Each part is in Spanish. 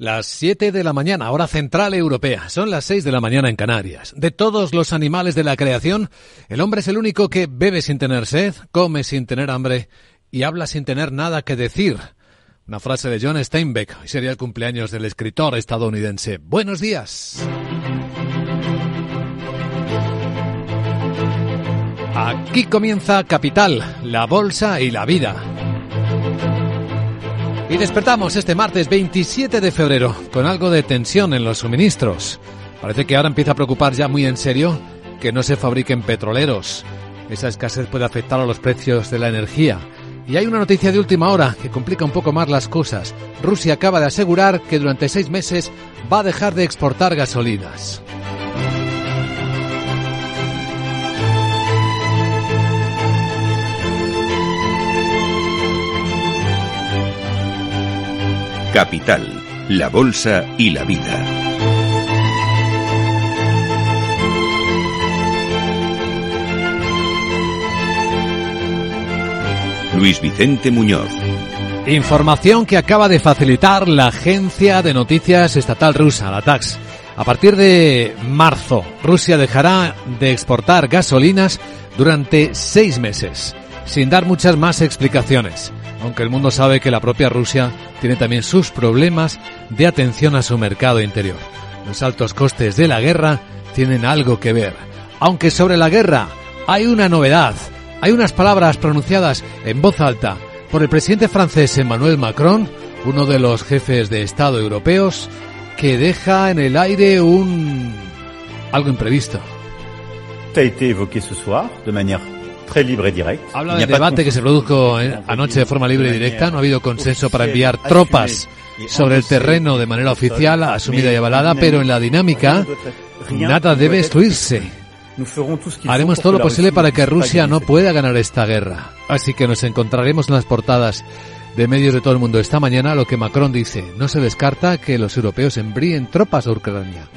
Las 7 de la mañana, hora central europea. Son las 6 de la mañana en Canarias. De todos los animales de la creación, el hombre es el único que bebe sin tener sed, come sin tener hambre y habla sin tener nada que decir. Una frase de John Steinbeck. Hoy sería el cumpleaños del escritor estadounidense. Buenos días. Aquí comienza Capital, la bolsa y la vida. Y despertamos este martes 27 de febrero con algo de tensión en los suministros. Parece que ahora empieza a preocupar ya muy en serio que no se fabriquen petroleros. Esa escasez puede afectar a los precios de la energía. Y hay una noticia de última hora que complica un poco más las cosas. Rusia acaba de asegurar que durante seis meses va a dejar de exportar gasolinas. Capital, la Bolsa y la Vida. Luis Vicente Muñoz. Información que acaba de facilitar la agencia de noticias estatal rusa, la TAX. A partir de marzo, Rusia dejará de exportar gasolinas durante seis meses, sin dar muchas más explicaciones aunque el mundo sabe que la propia Rusia tiene también sus problemas de atención a su mercado interior. Los altos costes de la guerra tienen algo que ver. Aunque sobre la guerra hay una novedad, hay unas palabras pronunciadas en voz alta por el presidente francés Emmanuel Macron, uno de los jefes de Estado europeos, que deja en el aire un algo imprevisto. a été évoqué ce soir de manière Habla del debate que se produjo anoche de forma libre y directa. No ha habido consenso para enviar tropas sobre el terreno de manera oficial, asumida y avalada, pero en la dinámica nada debe destruirse. Haremos todo lo posible para que Rusia no pueda ganar esta guerra. Así que nos encontraremos en las portadas de medios de todo el mundo esta mañana lo que Macron dice. No se descarta que los europeos envíen tropas a Ucrania.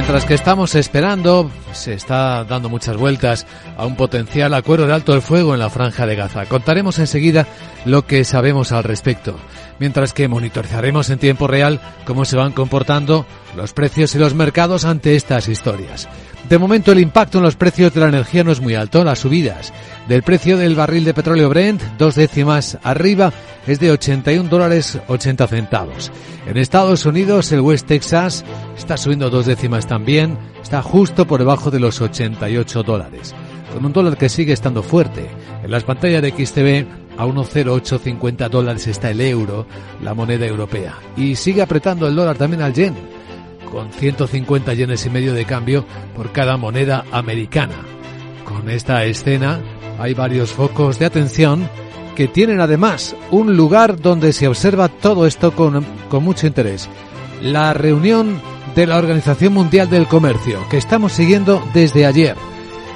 Mientras que estamos esperando, se está dando muchas vueltas a un potencial acuerdo de alto el fuego en la franja de Gaza. Contaremos enseguida lo que sabemos al respecto, mientras que monitorizaremos en tiempo real cómo se van comportando los precios y los mercados ante estas historias. De momento el impacto en los precios de la energía no es muy alto. Las subidas del precio del barril de petróleo Brent, dos décimas arriba, es de 81 dólares 80 centavos. En Estados Unidos el West Texas está subiendo dos décimas también, está justo por debajo de los 88 dólares, con un dólar que sigue estando fuerte. En las pantallas de XTV a 1,0850 dólares está el euro, la moneda europea, y sigue apretando el dólar también al yen con 150 yenes y medio de cambio por cada moneda americana. Con esta escena hay varios focos de atención que tienen además un lugar donde se observa todo esto con, con mucho interés. La reunión de la Organización Mundial del Comercio, que estamos siguiendo desde ayer,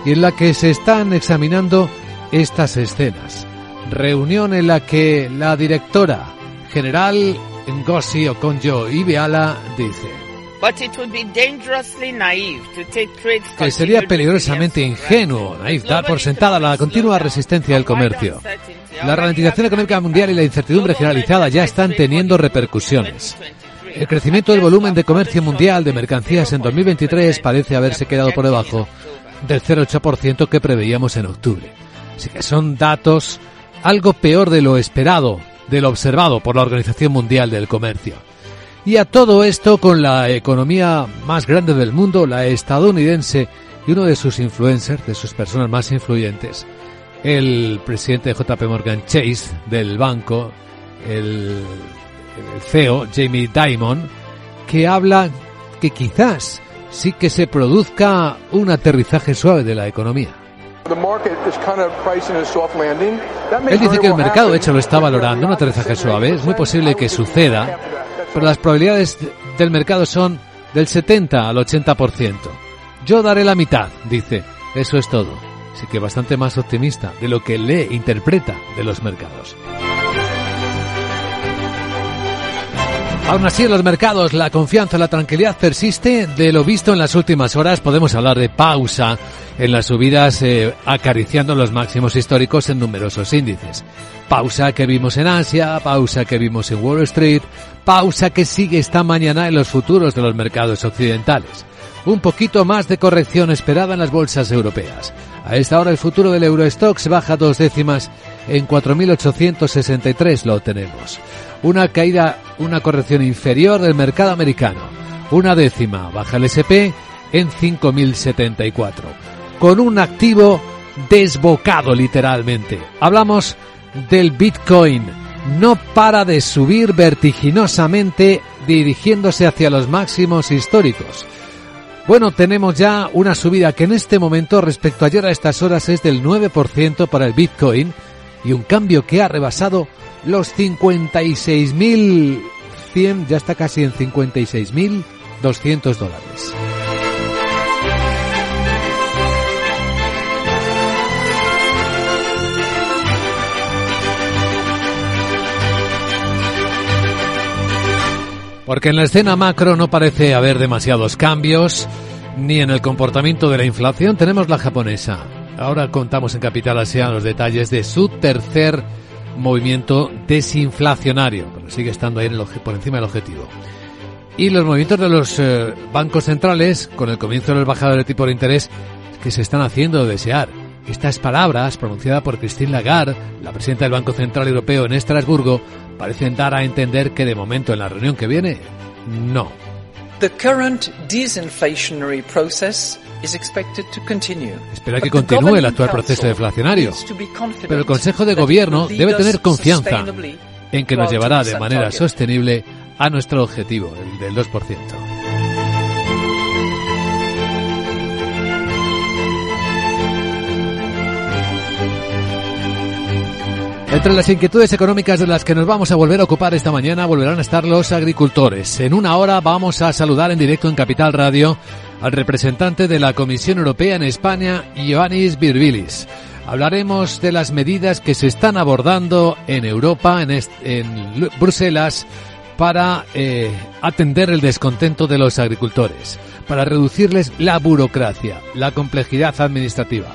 y en la que se están examinando estas escenas. Reunión en la que la directora general Ngozi Okonjo-Iweala dice que sería peligrosamente ingenuo, naif, dar por sentada la continua resistencia del comercio. La ralentización económica mundial y la incertidumbre generalizada ya están teniendo repercusiones. El crecimiento del volumen de comercio mundial de mercancías en 2023 parece haberse quedado por debajo del 0,8% que preveíamos en octubre. Así que son datos algo peor de lo esperado, de lo observado por la Organización Mundial del Comercio. Y a todo esto con la economía más grande del mundo, la estadounidense, y uno de sus influencers, de sus personas más influyentes, el presidente de JP Morgan Chase del banco, el, el CEO Jamie Dimon, que habla que quizás sí que se produzca un aterrizaje suave de la economía. Él dice que el mercado, de hecho, lo está valorando, un aterrizaje suave. Es muy posible que suceda, pero las probabilidades del mercado son del 70 al 80%. Yo daré la mitad, dice. Eso es todo. Así que bastante más optimista de lo que le interpreta de los mercados. Aún así, en los mercados la confianza, la tranquilidad persiste. De lo visto en las últimas horas, podemos hablar de pausa en las subidas eh, acariciando los máximos históricos en numerosos índices. Pausa que vimos en Asia, pausa que vimos en Wall Street, pausa que sigue esta mañana en los futuros de los mercados occidentales. Un poquito más de corrección esperada en las bolsas europeas. A esta hora el futuro del Eurostox baja dos décimas en 4.863 lo tenemos. Una caída, una corrección inferior del mercado americano. Una décima baja el SP en 5.074. Con un activo desbocado literalmente. Hablamos del Bitcoin. No para de subir vertiginosamente dirigiéndose hacia los máximos históricos. Bueno, tenemos ya una subida que en este momento respecto a ayer a estas horas es del 9% para el Bitcoin y un cambio que ha rebasado los 56.100, ya está casi en 56.200 dólares. Porque en la escena macro no parece haber demasiados cambios, ni en el comportamiento de la inflación. Tenemos la japonesa. Ahora contamos en Capital Asia los detalles de su tercer movimiento desinflacionario, pero sigue estando ahí por encima del objetivo. Y los movimientos de los eh, bancos centrales, con el comienzo del bajado de tipo de interés, que se están haciendo desear. Estas palabras, pronunciadas por Christine Lagarde, la presidenta del Banco Central Europeo en Estrasburgo, parecen dar a entender que de momento en la reunión que viene, no. The current disinflationary process Espera que continúe el actual proceso deflacionario, pero el Consejo de Gobierno debe tener confianza en que nos llevará de manera sostenible a nuestro objetivo, el del 2%. Entre las inquietudes económicas de las que nos vamos a volver a ocupar esta mañana volverán a estar los agricultores. En una hora vamos a saludar en directo en Capital Radio al representante de la Comisión Europea en España, Ioannis Virbilis. Hablaremos de las medidas que se están abordando en Europa, en, Bruselas, para eh, atender el descontento de los agricultores, para reducirles la burocracia, la complejidad administrativa,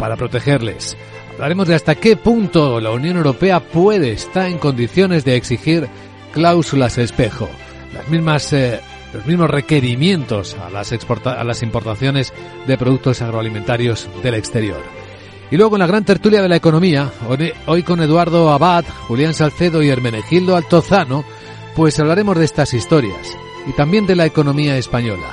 para protegerles. Hablaremos de hasta qué punto la Unión Europea puede estar en condiciones de exigir cláusulas espejo, las mismas eh, los mismos requerimientos a las, a las importaciones de productos agroalimentarios del exterior. Y luego en la gran tertulia de la economía, hoy con Eduardo Abad, Julián Salcedo y Hermenegildo Altozano, pues hablaremos de estas historias y también de la economía española,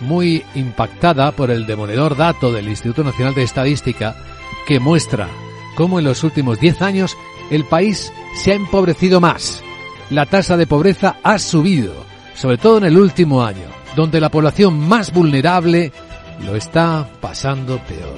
muy impactada por el demoledor dato del Instituto Nacional de Estadística que muestra cómo en los últimos 10 años el país se ha empobrecido más. La tasa de pobreza ha subido sobre todo en el último año, donde la población más vulnerable lo está pasando peor.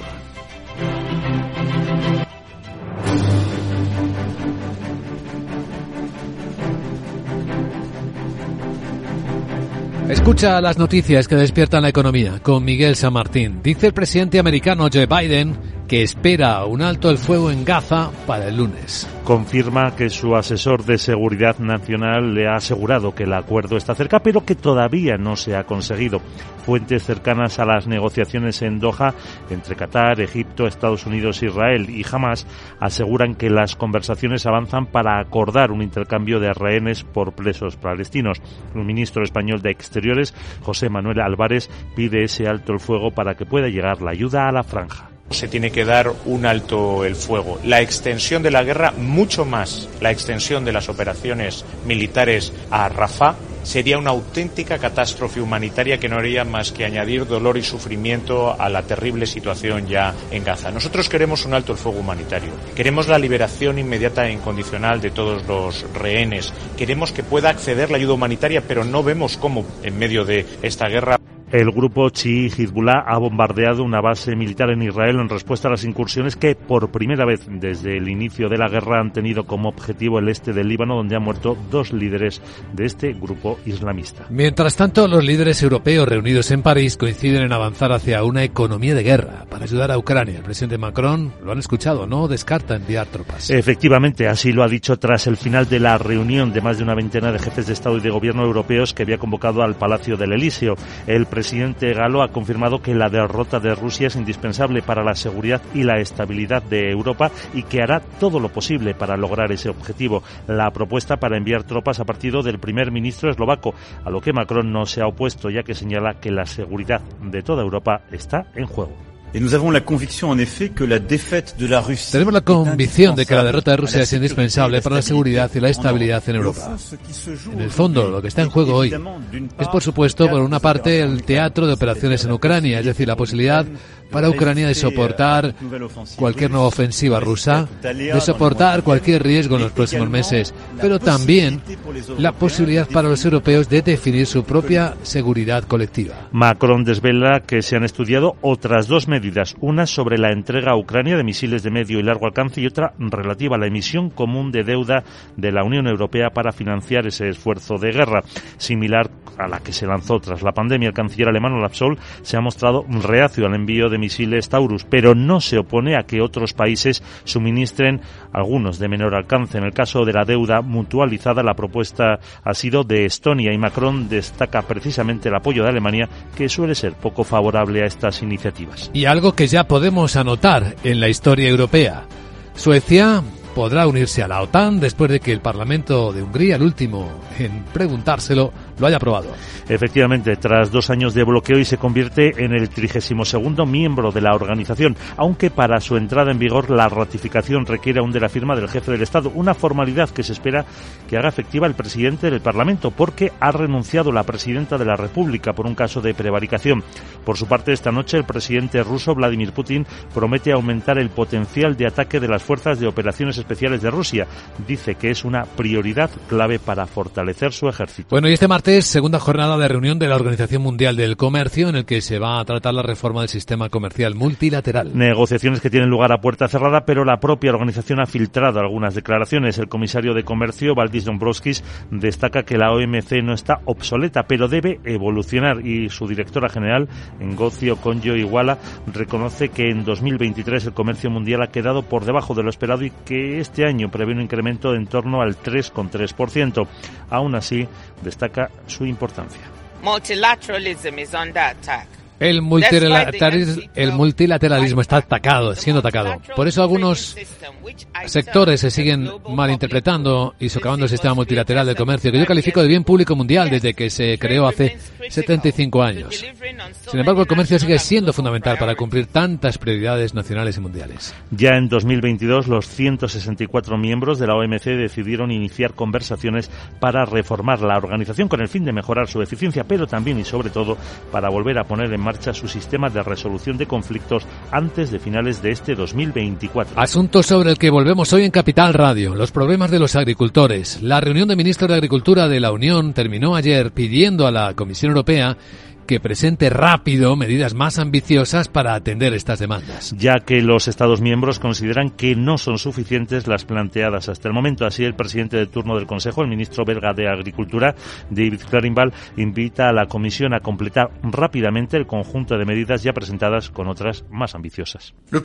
Escucha las noticias que despiertan la economía con Miguel San Martín. Dice el presidente americano Joe Biden que espera un alto el fuego en Gaza para el lunes. Confirma que su asesor de seguridad nacional le ha asegurado que el acuerdo está cerca, pero que todavía no se ha conseguido. Fuentes cercanas a las negociaciones en Doha entre Qatar, Egipto, Estados Unidos, Israel y Hamas aseguran que las conversaciones avanzan para acordar un intercambio de rehenes por presos palestinos. El ministro español de Exteriores, José Manuel Álvarez, pide ese alto el fuego para que pueda llegar la ayuda a la franja se tiene que dar un alto el fuego. La extensión de la guerra, mucho más la extensión de las operaciones militares a Rafah, sería una auténtica catástrofe humanitaria que no haría más que añadir dolor y sufrimiento a la terrible situación ya en Gaza. Nosotros queremos un alto el fuego humanitario. Queremos la liberación inmediata e incondicional de todos los rehenes. Queremos que pueda acceder la ayuda humanitaria, pero no vemos cómo en medio de esta guerra El grupo chií Hezbollah ha bombardeado una base militar en Israel en respuesta a las incursiones que por primera vez desde el inicio de la guerra han tenido como objetivo el este del Líbano, donde han muerto dos líderes de este grupo islamista. Mientras tanto, los líderes europeos reunidos en París coinciden en avanzar hacia una economía de guerra para ayudar a Ucrania. El presidente Macron, lo han escuchado, no descarta enviar tropas. Efectivamente, así lo ha dicho tras el final de la reunión de más de una veintena de jefes de Estado y de Gobierno europeos que había convocado al Palacio del Elíseo. El presidente galo ha confirmado que la derrota de Rusia es indispensable para la seguridad y la estabilidad de Europa y que hará todo lo posible para lograr ese objetivo. La propuesta para enviar tropas a partido del primer ministro eslovaco, a lo que Macron no se ha opuesto, ya que señala que la seguridad de toda Europa está en juego. Tenemos la convicción de que la derrota de Rusia es indispensable para la seguridad y la estabilidad en Europa. En el fondo, lo que está en juego hoy es, por supuesto, por una parte, el teatro de operaciones en Ucrania, es decir, la posibilidad para Ucrania de soportar cualquier nueva ofensiva rusa, de soportar cualquier riesgo en los próximos meses, pero también la posibilidad para los europeos de definir su propia seguridad colectiva. Macron desvela que se han estudiado otras dos medidas, una sobre la entrega a Ucrania de misiles de medio y largo alcance y otra relativa a la emisión común de deuda de la Unión Europea para financiar ese esfuerzo de guerra, similar a la que se lanzó tras la pandemia. El canciller alemán Olaf Scholz se ha mostrado reacio al envío de misiles Taurus, pero no se opone a que otros países suministren algunos de menor alcance. En el caso de la deuda mutualizada, la propuesta ha sido de Estonia y Macron destaca precisamente el apoyo de Alemania, que suele ser poco favorable a estas iniciativas. Y algo que ya podemos anotar en la historia europea. Suecia podrá unirse a la OTAN después de que el Parlamento de Hungría, el último en preguntárselo, lo haya aprobado. Efectivamente, tras dos años de bloqueo y se convierte en el 32 miembro de la organización, aunque para su entrada en vigor la ratificación requiere aún de la firma del jefe del Estado, una formalidad que se espera que haga efectiva el presidente del Parlamento, porque ha renunciado la presidenta de la República por un caso de prevaricación. Por su parte, esta noche el presidente ruso Vladimir Putin promete aumentar el potencial de ataque de las fuerzas de operaciones especiales de Rusia. Dice que es una prioridad clave para fortalecer su ejército. Bueno, y este martes, segunda jornada de reunión de la Organización Mundial del Comercio, en el que se va a tratar la reforma del sistema comercial multilateral. Negociaciones que tienen lugar a puerta cerrada, pero la propia organización ha filtrado algunas declaraciones. El comisario de Comercio, Valdis Dombrovskis, destaca que la OMC no está obsoleta, pero debe evolucionar y su directora general, Ngocio Conjo Iguala, reconoce que en 2023 el comercio mundial ha quedado por debajo de lo esperado y que este año prevé un incremento en torno al 3,3%. Aún así, destaca su importancia. El multilateralismo, el multilateralismo está atacado, siendo atacado. Por eso algunos sectores se siguen malinterpretando y socavando el sistema multilateral de comercio, que yo califico de bien público mundial desde que se creó hace 75 años. Sin embargo, el comercio sigue siendo fundamental para cumplir tantas prioridades nacionales y mundiales. Ya en 2022, los 164 miembros de la OMC decidieron iniciar conversaciones para reformar la organización con el fin de mejorar su eficiencia, pero también y sobre todo para volver a poner en marcha su sistema de resolución de conflictos antes de finales de este 2024. Asunto sobre el que volvemos hoy en Capital Radio, los problemas de los agricultores. La reunión de ministros de Agricultura de la Unión terminó ayer pidiendo a la Comisión Europea que presente rápido medidas más ambiciosas para atender estas demandas. Ya que los Estados miembros consideran que no son suficientes las planteadas hasta el momento. Así, el presidente de turno del Consejo, el ministro belga de Agricultura, David Clarinval, invita a la Comisión a completar rápidamente el conjunto de medidas ya presentadas con otras más ambiciosas. El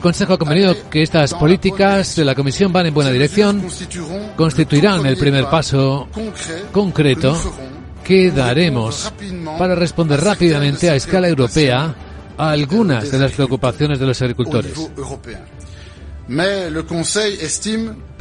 Consejo ha convenido que estas políticas de la Comisión van en buena dirección, constituirán el primer paso concreto que daremos para responder rápidamente a escala europea a algunas de las preocupaciones de los agricultores.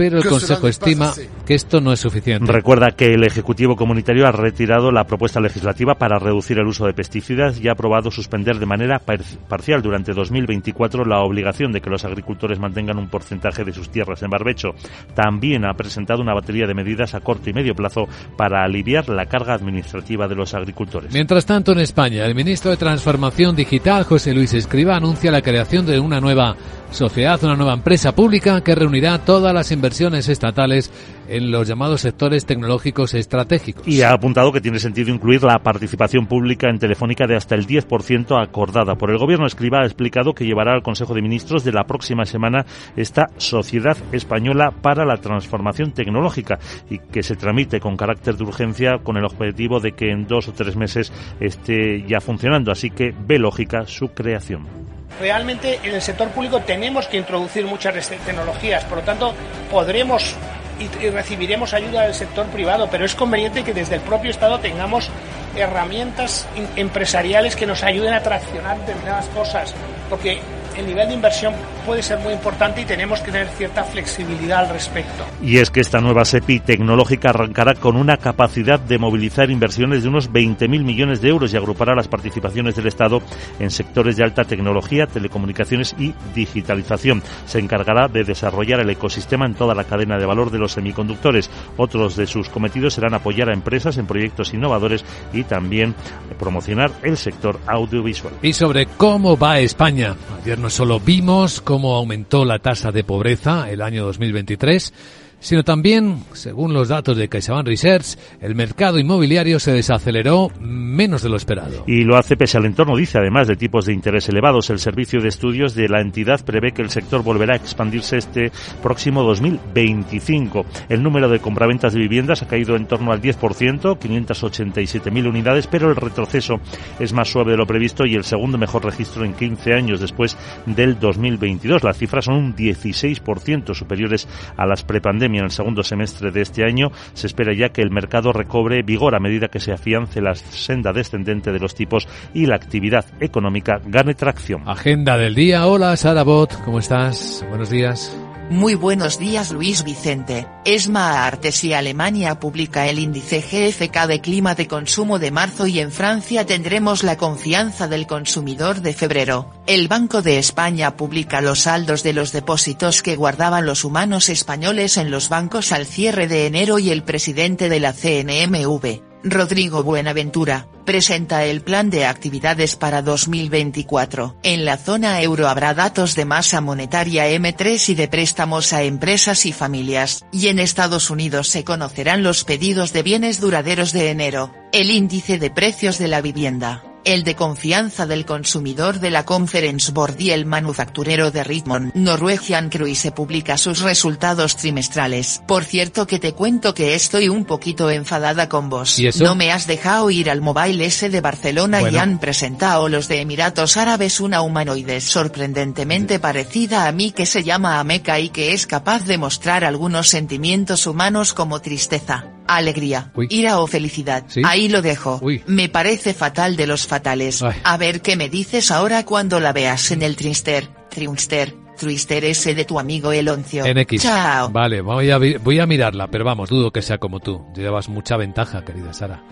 Pero el Consejo estima que esto no es suficiente. Recuerda que el Ejecutivo Comunitario ha retirado la propuesta legislativa para reducir el uso de pesticidas y ha aprobado suspender de manera parcial durante 2024 la obligación de que los agricultores mantengan un porcentaje de sus tierras en barbecho. También ha presentado una batería de medidas a corto y medio plazo para aliviar la carga administrativa de los agricultores. Mientras tanto, en España, el ministro de Transformación Digital, José Luis Escriba, anuncia la creación de una nueva sociedad, una nueva empresa empresa pública que reunirá todas las inversiones estatales en los llamados sectores tecnológicos estratégicos. Y ha apuntado que tiene sentido incluir la participación pública en Telefónica de hasta el 10% acordada por el Gobierno. Escriba ha explicado que llevará al Consejo de Ministros de la próxima semana esta Sociedad Española para la Transformación Tecnológica y que se tramite con carácter de urgencia con el objetivo de que en dos o tres meses esté ya funcionando. Así que ve lógica su creación realmente en el sector público tenemos que introducir muchas tecnologías, por lo tanto podremos y, recibiremos ayuda del sector privado, pero es conveniente que desde el propio Estado tengamos herramientas empresariales que nos ayuden a traccionar determinadas cosas, porque el nivel de inversión puede ser muy importante y tenemos que tener cierta flexibilidad al respecto. Y es que esta nueva SEPI tecnológica arrancará con una capacidad de movilizar inversiones de unos 20.000 millones de euros y agrupará las participaciones del Estado en sectores de alta tecnología, telecomunicaciones y digitalización. Se encargará de desarrollar el ecosistema en toda la cadena de valor de los semiconductores. Otros de sus cometidos serán apoyar a empresas en proyectos innovadores y también promocionar el sector audiovisual. Y sobre cómo va España. Ayer no solo vimos cómo aumentó la tasa de pobreza el año 2023, sino también, según los datos de CaixaBank Research, el mercado inmobiliario se desaceleró menos de lo esperado. Y lo hace pese al entorno, dice, además de tipos de interés elevados. El servicio de estudios de la entidad prevé que el sector volverá a expandirse este próximo 2025. El número de compraventas de viviendas ha caído en torno al 10%, 587.000 unidades, pero el retroceso es más suave de lo previsto y el segundo mejor registro en 15 años después del 2022. Las cifras son un 16% superiores a las prepandemias en el segundo semestre de este año, se espera ya que el mercado recobre vigor a medida que se afiance la senda descendente de los tipos y la actividad económica gane tracción. Agenda del día. Hola, Sara Bot, ¿cómo estás? Buenos días. Muy buenos días Luis Vicente. ESMA Artes y Alemania publica el índice GFK de clima de consumo de marzo y en Francia tendremos la confianza del consumidor de febrero. El Banco de España publica los saldos de los depósitos que guardaban los humanos españoles en los bancos al cierre de enero y el presidente de la CNMV, Rodrigo Buenaventura, presenta el plan de actividades para 2024. En la zona euro habrá datos de masa monetaria M3 y de préstamos a empresas y familias, y en Estados Unidos se conocerán los pedidos de bienes duraderos de enero, el índice de precios de la vivienda el de confianza del consumidor de la Conference Board y el manufacturero de Richmond, Norwegian Cruise publica sus resultados trimestrales. Por cierto que te cuento que estoy un poquito enfadada con vos. No me has dejado ir al Mobile S de Barcelona y han presentado los de Emiratos Árabes una humanoide sorprendentemente parecida a mí que se llama Ameca y que es capaz de mostrar algunos sentimientos humanos como tristeza alegría, ira o felicidad. Ahí lo dejo. Me parece fatal de los fatales. A ver qué me dices ahora cuando la veas en el Trinster, Triunster, Twister ese de tu amigo Eloncio. En X. Chao. Vale, voy a, voy a mirarla, pero vamos, dudo que sea como tú. Llevas mucha ventaja, querida Sara.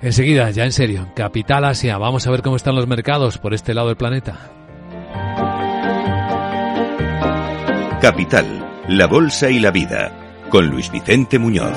Enseguida, ya en serio, Capital Asia, vamos a ver cómo están los mercados por este lado del planeta. Capital, la Bolsa y la Vida, con Luis Vicente Muñoz.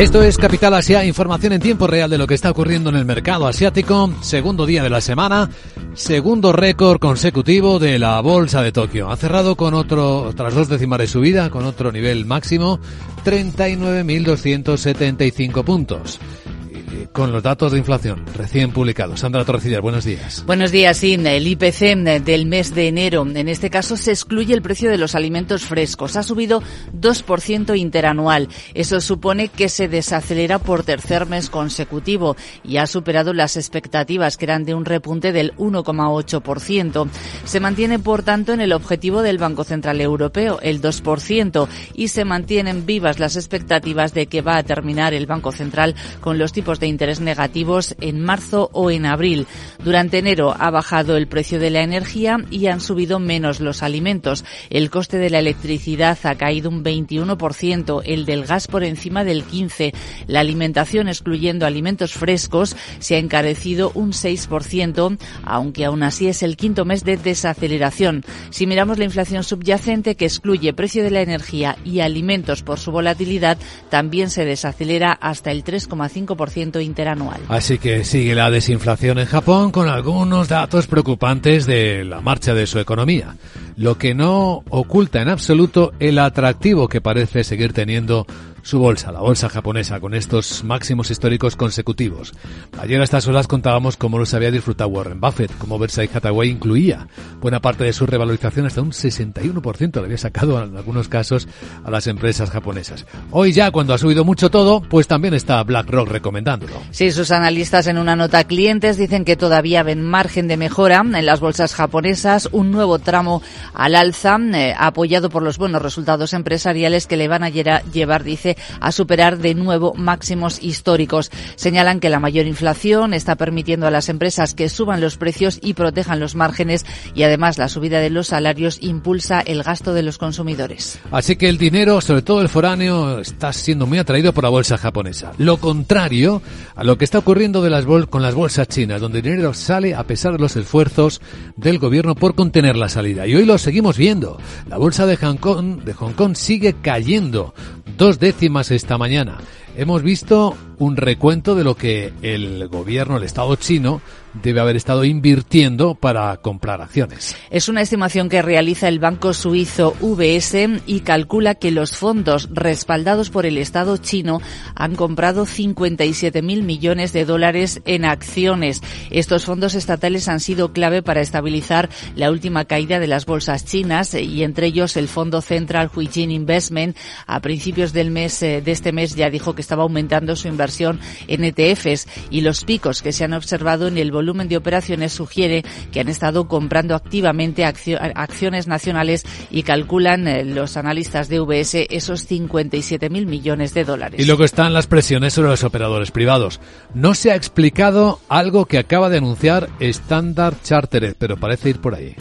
Esto es Capital Asia, información en tiempo real de lo que está ocurriendo en el mercado asiático, segundo día de la semana, segundo récord consecutivo de la bolsa de Tokio. Ha cerrado con otro, otras dos décimas de subida, con otro nivel máximo, 39.275 puntos con los datos de inflación recién publicados. Sandra Torrecillas, buenos días. Buenos días, sí. El IPC del mes de enero, en este caso, se excluye el precio de los alimentos frescos. Ha subido 2% interanual. Eso supone que se desacelera por tercer mes consecutivo y ha superado las expectativas, que eran de un repunte del 1,8%. Se mantiene, por tanto, en el objetivo del Banco Central Europeo, el 2%, y se mantienen vivas las expectativas de que va a terminar el Banco Central con los tipos de interés negativos en marzo o en abril. Durante enero ha bajado el precio de la energía y han subido menos los alimentos. El coste de la electricidad ha caído un 21%, el del gas por encima del 15%. La alimentación, excluyendo alimentos frescos, se ha encarecido un 6%, aunque aún así es el quinto mes de desaceleración. Si miramos la inflación subyacente, que excluye precio de la energía y alimentos por su volatilidad, también se desacelera hasta el 3,5% interanual. Así que sigue la desinflación en Japón con algunos datos preocupantes de la marcha de su economía, lo que no oculta en absoluto el atractivo que parece seguir teniendo su bolsa, la bolsa japonesa, con estos máximos históricos consecutivos. Ayer a estas horas contábamos cómo los había disfrutado Warren Buffett, cómo Versailles Hathaway incluía buena parte de su revalorización, hasta un 61% le había sacado en algunos casos a las empresas japonesas. Hoy ya, cuando ha subido mucho todo, pues también está BlackRock recomendándolo. Sí, sus analistas en una nota a clientes dicen que todavía ven margen de mejora en las bolsas japonesas, un nuevo tramo al alza, eh, apoyado por los buenos resultados empresariales que le van a llevar, dice, a superar de nuevo máximos históricos. Señalan que la mayor inflación está permitiendo a las empresas que suban los precios y protejan los márgenes y además la subida de los salarios impulsa el gasto de los consumidores. Así que el dinero, sobre todo el foráneo, está siendo muy atraído por la bolsa japonesa. Lo contrario a lo que está ocurriendo de las con las bolsas chinas, donde el dinero sale a pesar de los esfuerzos del gobierno por contener la salida. Y hoy lo seguimos viendo. La bolsa de Hong Kong, de Hong Kong sigue cayendo dos décimas esta mañana. Hemos visto un recuento de lo que el gobierno, el Estado chino, debe haber estado invirtiendo para comprar acciones. Es una estimación que realiza el banco suizo UBS y calcula que los fondos respaldados por el Estado chino han comprado 57.000 millones de dólares en acciones. Estos fondos estatales han sido clave para estabilizar la última caída de las bolsas chinas y entre ellos el fondo Central Huijin Investment a principios del mes eh, de este mes ya dijo que estaba aumentando su inversión en ETFs y los picos que se han observado en el volumen de operaciones sugiere que han estado comprando activamente acciones nacionales y calculan eh, los analistas de UBS esos 57.000 millones de dólares. Y luego están las presiones sobre los operadores privados. No se ha explicado algo que acaba de anunciar Standard Chartered, pero parece ir por ahí.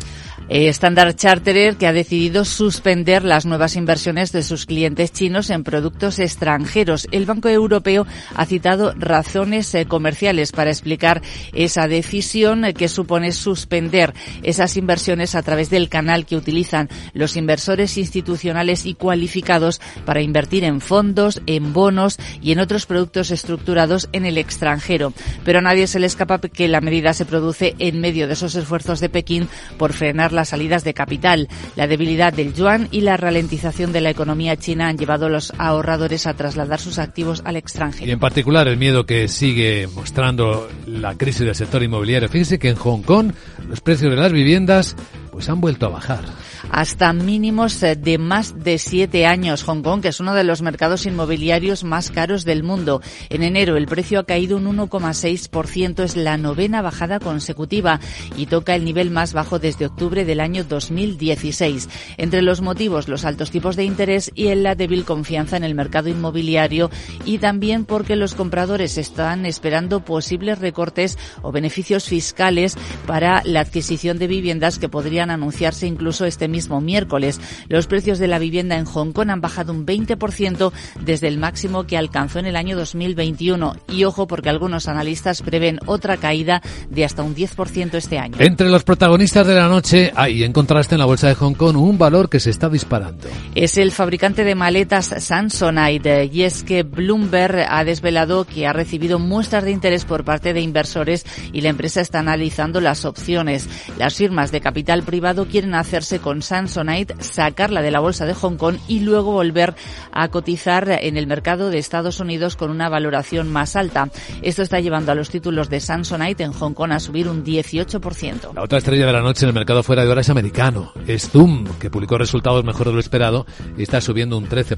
Eh, Standard Chartered que ha decidido suspender las nuevas inversiones de sus clientes chinos en productos extranjeros. El Banco Europeo ha citado razones eh, comerciales para explicar esa decisión eh, que supone suspender esas inversiones a través del canal que utilizan los inversores institucionales y cualificados para invertir en fondos, en bonos y en otros productos estructurados en el extranjero. Pero a nadie se le escapa que la medida se produce en medio de esos esfuerzos de Pekín por frenar las salidas de capital. La debilidad del yuan y la ralentización de la economía china han llevado a los ahorradores a trasladar sus activos al extranjero. Y en particular el miedo que sigue mostrando la crisis del sector inmobiliario. Fíjense que en Hong Kong los precios de las viviendas pues han vuelto a bajar hasta mínimos eh, de más de siete años. Hong Kong, que es uno de los mercados inmobiliarios más caros del mundo. En enero el precio ha caído un 1,6%, es la novena bajada consecutiva y toca el nivel más bajo desde octubre del año 2016. Entre los motivos, los altos tipos de interés y la débil confianza en el mercado inmobiliario y también porque los compradores están esperando posibles recortes o beneficios fiscales para la adquisición de viviendas que podrían anunciarse incluso este mismo miércoles. Los precios de la vivienda en Hong Kong han bajado un 20% desde el máximo que alcanzó en el año 2021. Y ojo porque algunos analistas prevén otra caída de hasta un 10% este año. Entre los protagonistas de la noche hay en contraste en la bolsa de Hong Kong un valor que se está disparando. Es el fabricante de maletas Samsonite y es que Bloomberg ha desvelado que ha recibido muestras de interés por parte de inversores y la empresa está analizando las opciones. Las firmas de capital privado quieren hacerse con Samsonite, sacarla de la bolsa de Hong Kong y luego volver a cotizar en el mercado de Estados Unidos con una valoración más alta. Esto está llevando a los títulos de Samsonite en Hong Kong a subir un 18%. La otra estrella de la noche en el mercado fuera de horas americano es Zoom, que publicó resultados mejor de lo esperado y está subiendo un 13%.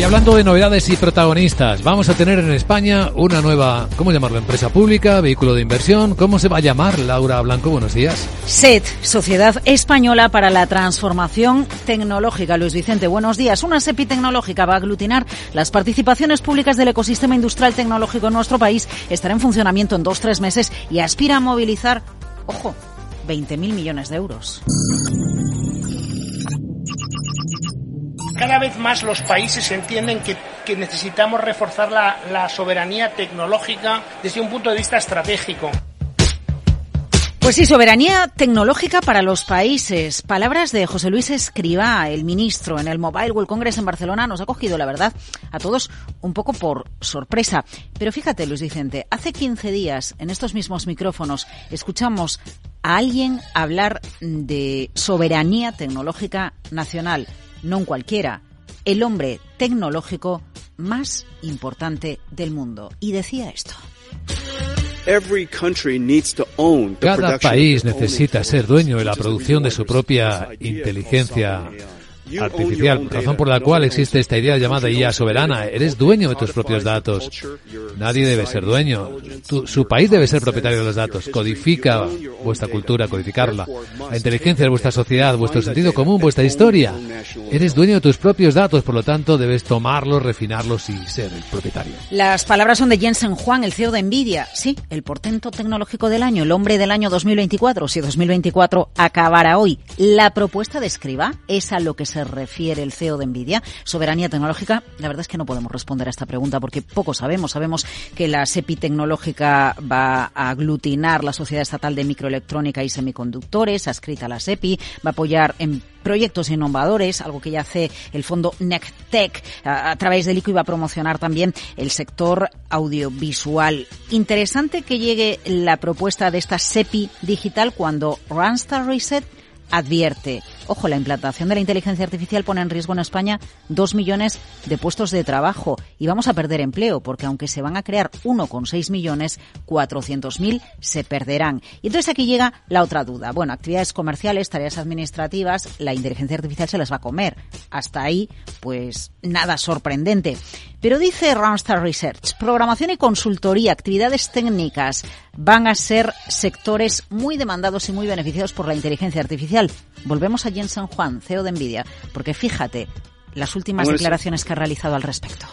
Y hablando de novedades y protagonistas, vamos a tener en España una nueva, ¿cómo llamarlo? Empresa pública, vehículo de inversión. ¿Cómo se va a llamar, Laura Blanco? Buenos días. SET, Sociedad Española para la Transformación Tecnológica. Luis Vicente, buenos días. Una SEPI tecnológica va a aglutinar las participaciones públicas del ecosistema industrial tecnológico en nuestro país. Estará en funcionamiento en dos, tres meses y aspira a movilizar, ojo, 20.000 millones de euros. Cada vez más los países entienden que, necesitamos reforzar la, la soberanía tecnológica desde un punto de vista estratégico. Pues sí, soberanía tecnológica para los países. Palabras de José Luis Escribá, el ministro, en el Mobile World Congress en Barcelona, nos ha cogido, la verdad, a todos un poco por sorpresa. Pero fíjate, Luis Vicente, hace 15 días, en estos mismos micrófonos, escuchamos a alguien hablar de soberanía tecnológica nacional, no un cualquiera, el hombre tecnológico más importante del mundo. Y decía esto. Cada país necesita ser dueño de la producción de su propia inteligencia artificial, razón por la cual existe esta idea llamada IA soberana. Eres dueño de tus propios datos. Nadie debe ser dueño. su país debe ser propietario de los datos. Codifica vuestra cultura, codificarla. La inteligencia de vuestra sociedad, vuestro sentido común, vuestra historia. Eres dueño de tus propios datos, por lo tanto debes tomarlos, refinarlos y ser el propietario. Las palabras son de Jensen Juan, el CEO de Nvidia. Sí, el portento tecnológico del año, el hombre del año 2024. Si 2024 acabará hoy. La propuesta de Escriba es a lo que se refiere el CEO de Nvidia, soberanía tecnológica, la verdad es que no podemos responder a esta pregunta porque poco sabemos. Sabemos que la SEPI tecnológica va a aglutinar la Sociedad Estatal de Microelectrónica y Semiconductores, adscrita a la SEPI, va a apoyar en proyectos innovadores, algo que ya hace el fondo NECTEC. A, a través del ICO y va a promocionar también el sector audiovisual. Interesante que llegue la propuesta de esta SEPI digital cuando Randstad Reset advierte, ojo, la implantación de la inteligencia artificial pone en riesgo en España dos millones de puestos de trabajo y vamos a perder empleo porque aunque se van a crear 1,6 millones, 400.000 se perderán. Y entonces aquí llega la otra duda. Bueno, actividades comerciales, tareas administrativas, la inteligencia artificial se las va a comer. Hasta ahí, pues nada sorprendente. Pero dice Randstad Research, programación y consultoría, actividades técnicas van a ser sectores muy demandados y muy beneficiados por la inteligencia artificial. Volvemos allí en San Juan, CEO de Nvidia, porque fíjate las últimas declaraciones que ha realizado al respecto.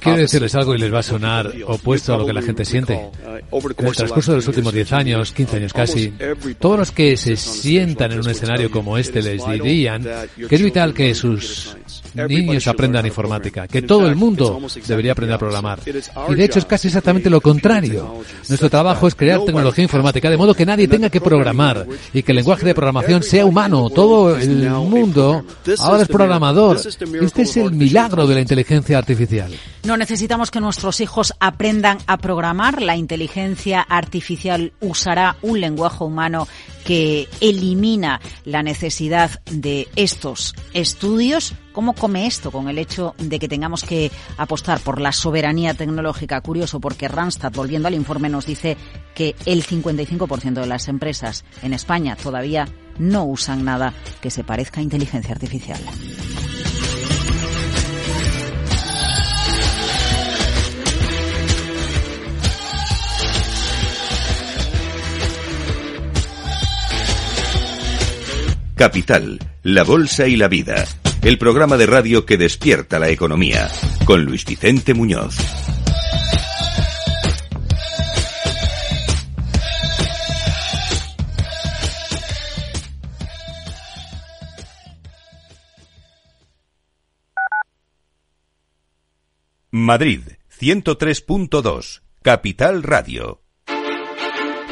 Quiero decirles algo y les va a sonar opuesto a lo que la gente siente. En el transcurso de los últimos 10 años, 15 años casi, todos los que se sientan en un escenario como este les dirían que es vital que sus niños aprendan informática, que todo el mundo debería aprender a programar. Y de hecho es casi exactamente lo contrario. Nuestro trabajo es crear tecnología informática de modo que nadie tenga que programar y que el lenguaje de programación sea humano. Todo el mundo ahora es programador. Este es el milagro de la inteligencia artificial. No necesitamos que nuestros hijos aprendan a programar. La inteligencia artificial usará un lenguaje humano que elimina la necesidad de estos estudios. ¿Cómo come esto con el hecho de que tengamos que apostar por la soberanía tecnológica? Curioso porque Randstad, volviendo al informe, nos dice que el 55% de las empresas en España todavía no usan nada que se parezca a inteligencia artificial. Capital, la Bolsa y la Vida. El programa de radio que despierta la economía. Con Luis Vicente Muñoz. Madrid, 103.2, Capital Radio.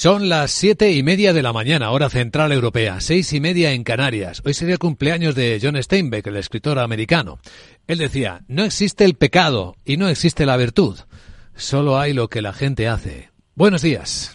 Son las siete y media de la mañana, hora central europea, seis y media en Canarias. Hoy sería el cumpleaños de John Steinbeck, el escritor americano. Él decía, no existe el pecado y no existe la virtud, solo hay lo que la gente hace. Buenos días.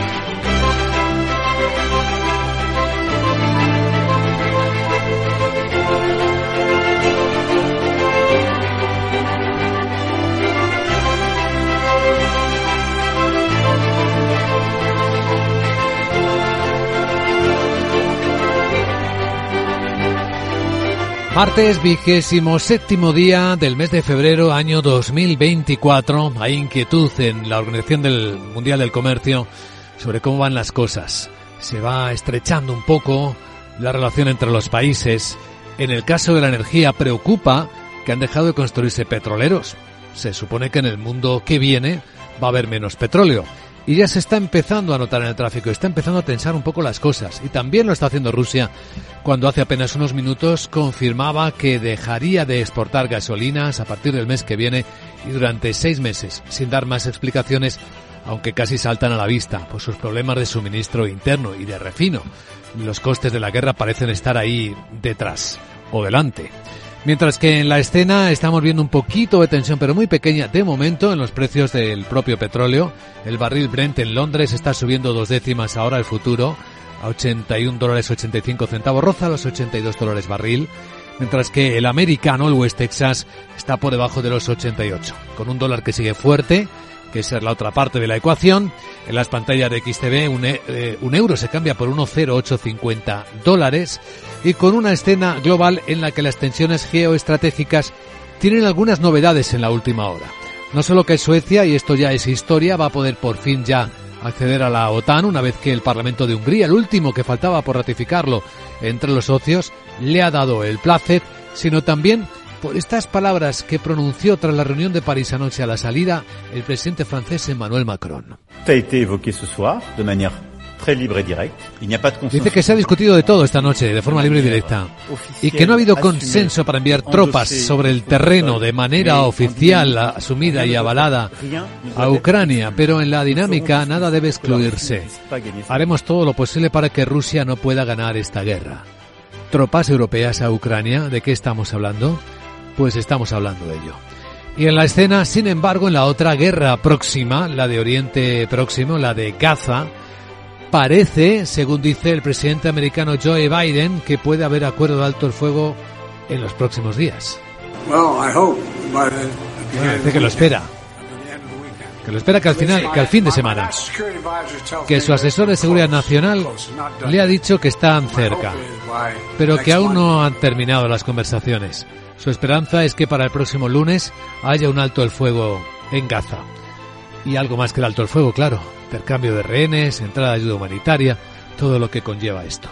Martes vigésimo séptimo día del mes de febrero año 2024. Hay inquietud en la Organización del Mundial del Comercio sobre cómo van las cosas. Se va estrechando un poco la relación entre los países. En el caso de la energía preocupa que han dejado de construirse petroleros. Se supone que en el mundo que viene va a haber menos petróleo. Y ya se está empezando a notar en el tráfico, está empezando a tensar un poco las cosas. Y también lo está haciendo Rusia cuando hace apenas unos minutos confirmaba que dejaría de exportar gasolinas a partir del mes que viene y durante seis meses, sin dar más explicaciones, aunque casi saltan a la vista por sus problemas de suministro interno y de refino. Los costes de la guerra parecen estar ahí detrás o delante. Mientras que en la escena estamos viendo un poquito de tensión, pero muy pequeña de momento en los precios del propio petróleo. El barril Brent en Londres está subiendo dos décimas ahora el futuro a 81 dólares 85 centavos, roza los 82 dólares barril. Mientras que el americano, el West Texas, está por debajo de los 88, con un dólar que sigue fuerte, que es la otra parte de la ecuación. En las pantallas de XTV un, eh, un euro se cambia por 1,0850 dólares y con una escena global en la que las tensiones geoestratégicas tienen algunas novedades en la última hora. No solo que Suecia, y esto ya es historia, va a poder por fin ya acceder a la OTAN una vez que el Parlamento de Hungría, el último que faltaba por ratificarlo entre los socios, le ha dado el placer, sino también por estas palabras que pronunció tras la reunión de París anoche a la salida el presidente francés Emmanuel Macron. Dice que se ha discutido de todo esta noche, de forma libre y directa, y que no ha habido consenso para enviar tropas sobre el terreno de manera oficial, asumida y avalada a Ucrania, pero en la dinámica nada debe excluirse. Haremos todo lo posible para que Rusia no pueda ganar esta guerra. ¿Tropas europeas a Ucrania? ¿De qué estamos hablando? Pues estamos hablando de ello. Y en la escena, sin embargo, en la otra guerra próxima, la de Oriente Próximo, la de Gaza, Parece, según dice el presidente americano Joe Biden, que puede haber acuerdo de alto el fuego en los próximos días. dice que lo espera. Que lo espera que al final, que al fin de semana. Que su asesor de seguridad nacional le ha dicho que están cerca, pero que aún no han terminado las conversaciones. Su esperanza es que para el próximo lunes haya un alto el fuego en Gaza. Y algo más que el alto el fuego, claro intercambio de rehenes, entrada de ayuda humanitaria, todo lo que conlleva esto.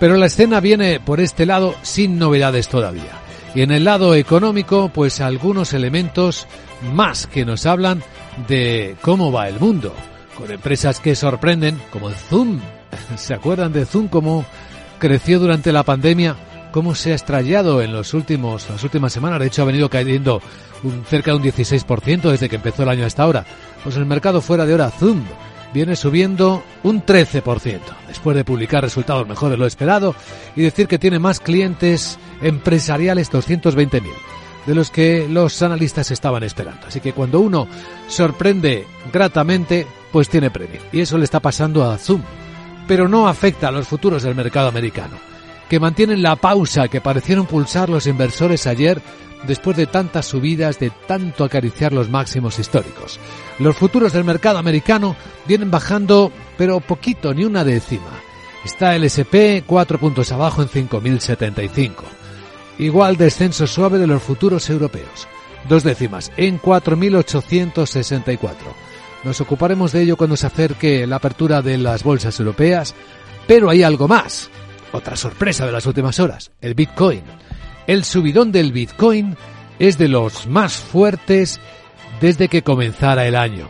Pero la escena viene por este lado sin novedades todavía. Y en el lado económico, pues algunos elementos más que nos hablan de cómo va el mundo, con empresas que sorprenden, como Zoom, ¿Se acuerdan de Zoom cómo creció durante la pandemia? ¿Cómo se ha estrellado en los últimos, las últimas semanas? De hecho, ha venido cayendo un, cerca de un 16% desde que empezó el año hasta ahora. Pues el mercado fuera de hora, Zoom, viene subiendo un 13%, después de publicar resultados mejores de lo esperado y decir que tiene más clientes empresariales, 220.000, de los que los analistas estaban esperando. Así que cuando uno sorprende gratamente, pues tiene premio. Y eso le está pasando a Zoom. Pero no afecta a los futuros del mercado americano, que mantienen la pausa que parecieron pulsar los inversores ayer después de tantas subidas, de tanto acariciar los máximos históricos. Los futuros del mercado americano vienen bajando, pero poquito, ni una décima. Está el SP cuatro puntos abajo en 5.075. Igual descenso suave de los futuros europeos. Dos décimas en 4.864. Nos ocuparemos de ello cuando se acerque la apertura de las bolsas europeas, pero hay algo más. Otra sorpresa de las últimas horas, el Bitcoin. El subidón del Bitcoin es de los más fuertes desde que comenzara el año.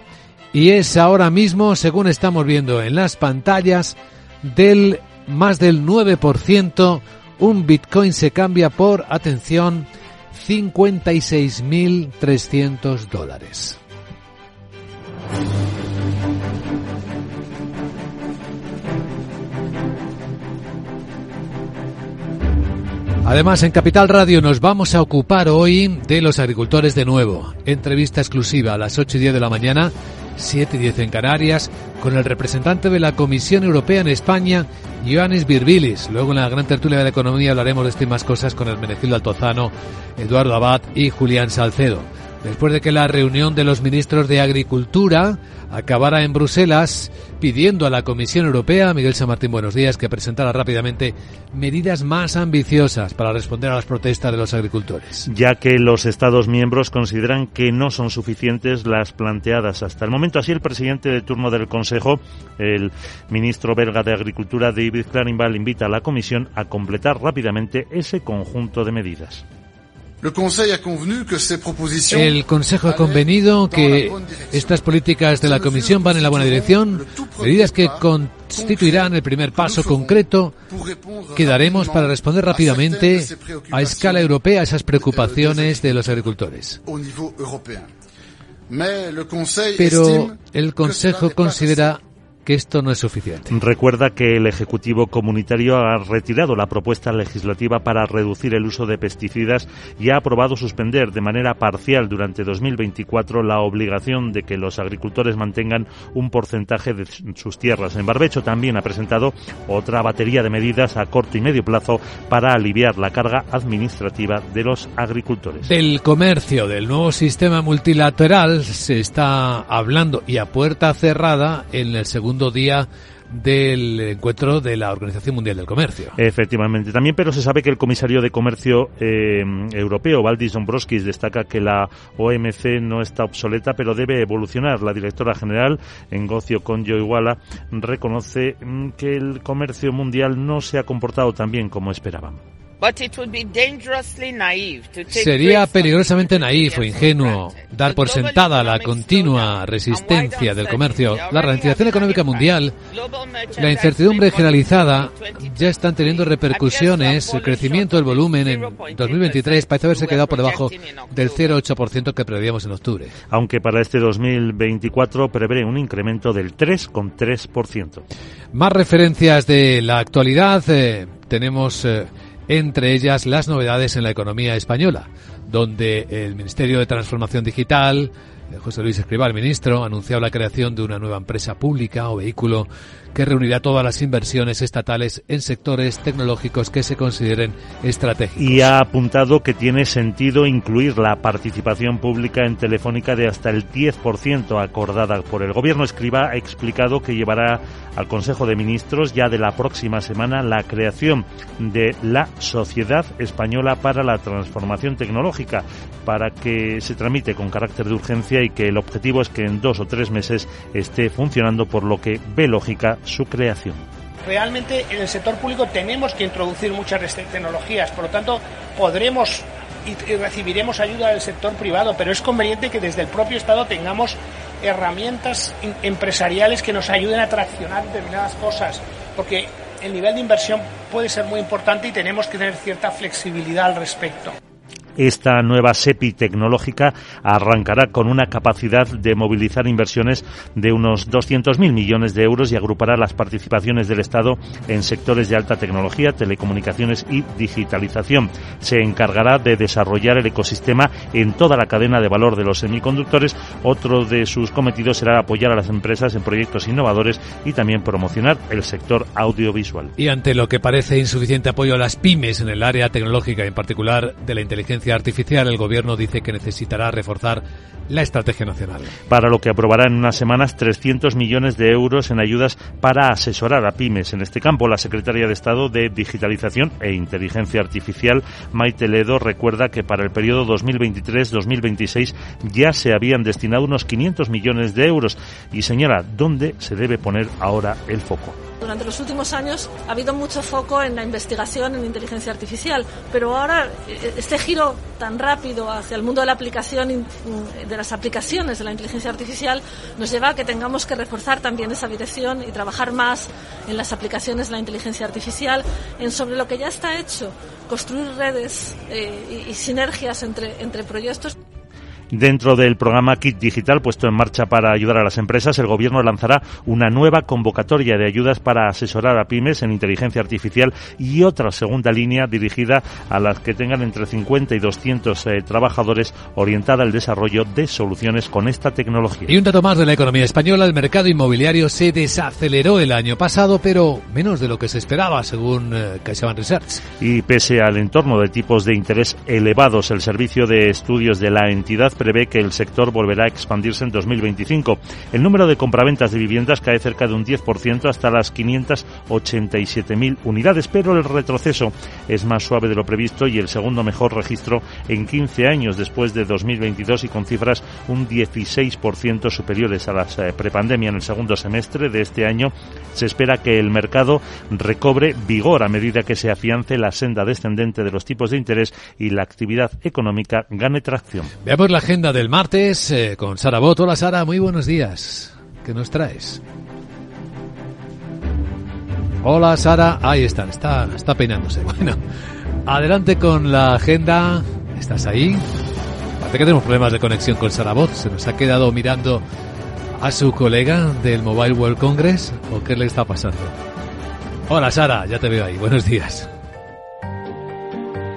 Y es ahora mismo, según estamos viendo en las pantallas, del más del 9%, un Bitcoin se cambia por, atención, 56.300 dólares. Además, en Capital Radio nos vamos a ocupar hoy de los agricultores de nuevo. Entrevista exclusiva a las 8 y 10 de la mañana, 7 y 10 en Canarias, con el representante de la Comisión Europea en España, Ioannis Virbilis. Luego en la gran tertulia de la economía hablaremos de estas más cosas con Hermenegildo Altozano, Eduardo Abad y Julián Salcedo. Después de que la reunión de los ministros de Agricultura acabara en Bruselas pidiendo a la Comisión Europea, Miguel San Martín, buenos días, que presentara rápidamente medidas más ambiciosas para responder a las protestas de los agricultores. Ya que los Estados miembros consideran que no son suficientes las planteadas hasta el momento. Así, el presidente de turno del Consejo, el ministro belga de Agricultura, David Clarinval, invita a la Comisión a completar rápidamente ese conjunto de medidas. El Consejo ha convenido que estas políticas de la Comisión van en la buena dirección, medidas que constituirán el primer paso concreto que daremos para responder rápidamente a escala europea a esas preocupaciones de los agricultores. Pero el Consejo considera que esto no es suficiente. Recuerda que el Ejecutivo Comunitario ha retirado la propuesta legislativa para reducir el uso de pesticidas y ha aprobado suspender de manera parcial durante 2024 la obligación de que los agricultores mantengan un porcentaje de sus tierras. En Barbecho también ha presentado otra batería de medidas a corto y medio plazo para aliviar la carga administrativa de los agricultores. Del comercio, del nuevo sistema multilateral, se está hablando y a puerta cerrada en el segundo día del encuentro de la Organización Mundial del Comercio. Efectivamente, también, pero se sabe que el comisario de Comercio eh, Europeo, Valdis Dombrovskis, destaca que la OMC no está obsoleta, pero debe evolucionar. La directora general, en Gocio Conjo Iguala, reconoce mm, que el comercio mundial no se ha comportado tan bien como esperaban. Sería peligrosamente naif o ingenuo dar por sentada la continua resistencia del comercio. La ralentización económica mundial, la incertidumbre generalizada ya están teniendo repercusiones. El crecimiento del volumen en 2023 parece haberse quedado por debajo del 0,8% que preveíamos en octubre. Aunque para este 2024 prevé un incremento del 3,3%. Más referencias de la actualidad. Eh, tenemos. Eh, entre ellas las novedades en la economía española, donde el Ministerio de Transformación Digital, José Luis Escribá, el ministro, ha anunciado la creación de una nueva empresa pública o vehículo que reunirá todas las inversiones estatales en sectores tecnológicos que se consideren estratégicos. Y ha apuntado que tiene sentido incluir la participación pública en Telefónica de hasta el 10% acordada por el gobierno. Escriba ha explicado que llevará al Consejo de Ministros ya de la próxima semana la creación de la Sociedad Española para la Transformación Tecnológica para que se tramite con carácter de urgencia y que el objetivo es que en dos o tres meses esté funcionando por lo que ve lógica su creación. Realmente en el sector público tenemos que introducir muchas tecnologías, por lo tanto podremos y recibiremos ayuda del sector privado, pero es conveniente que desde el propio Estado tengamos herramientas empresariales que nos ayuden a traccionar determinadas cosas. porque el nivel de inversión puede ser muy importante y tenemos que tener cierta flexibilidad al respecto. Esta nueva SEPI tecnológica arrancará con una capacidad de movilizar inversiones de unos 200.000 millones de euros y agrupará las participaciones del Estado en sectores de alta tecnología, telecomunicaciones y digitalización. Se encargará de desarrollar el ecosistema en toda la cadena de valor de los semiconductores. Otro de sus cometidos será apoyar a las empresas en proyectos innovadores y también promocionar el sector audiovisual. Y ante lo que parece insuficiente apoyo a las pymes en el área tecnológica, en particular de la inteligencia artificial, el Gobierno dice que necesitará reforzar la estrategia nacional. Para lo que aprobará en unas semanas 300 millones de euros en ayudas para asesorar a pymes en este campo. La secretaria de Estado de Digitalización e Inteligencia Artificial, Maite Ledo, recuerda que para el periodo 2023-2026 ya se habían destinado unos 500 millones de euros y señala dónde se debe poner ahora el foco. Durante los últimos años ha habido mucho foco en la investigación en inteligencia artificial, pero ahora eh, este giro tan rápido hacia el mundo de la aplicación de las aplicaciones de la inteligencia artificial nos lleva a que tengamos que reforzar también esa dirección y trabajar más en las aplicaciones de la inteligencia artificial, en sobre lo que ya está hecho, construir redes eh, y, y sinergias entre, entre proyectos. Dentro del programa Kit Digital puesto en marcha para ayudar a las empresas, el Gobierno lanzará una nueva convocatoria de ayudas para asesorar a pymes en inteligencia artificial y otra segunda línea dirigida a las que tengan entre 50 y 200 eh, trabajadores orientada al desarrollo de soluciones con esta tecnología. Y un dato más de la economía española, el mercado inmobiliario se desaceleró el año pasado, pero menos de lo que se esperaba, según eh, CaixaBank Research. Y pese al entorno de tipos de interés elevados, el servicio de estudios de la entidad prevé que el sector volverá a expandirse en 2025. El número de compraventas de viviendas cae cerca de un 10% hasta las 587.000 unidades, pero el retroceso es más suave de lo previsto y el segundo mejor registro en 15 años después de 2022 y con cifras un 16% superiores a las eh, prepandemia en el segundo semestre de este año. Se espera que el mercado recobre vigor a medida que se afiance la senda descendente de los tipos de interés y la actividad económica gane tracción. Veamos la agenda del martes eh, con Sara Boto. Hola Sara, muy buenos días. ¿Qué nos traes? Hola Sara, ahí están, está, está peinándose. Bueno, adelante con la agenda. ¿Estás ahí? Parece que tenemos problemas de conexión con Sara Bot. Se nos ha quedado mirando a su colega del Mobile World Congress o qué le está pasando. Hola Sara, ya te veo ahí. Buenos días.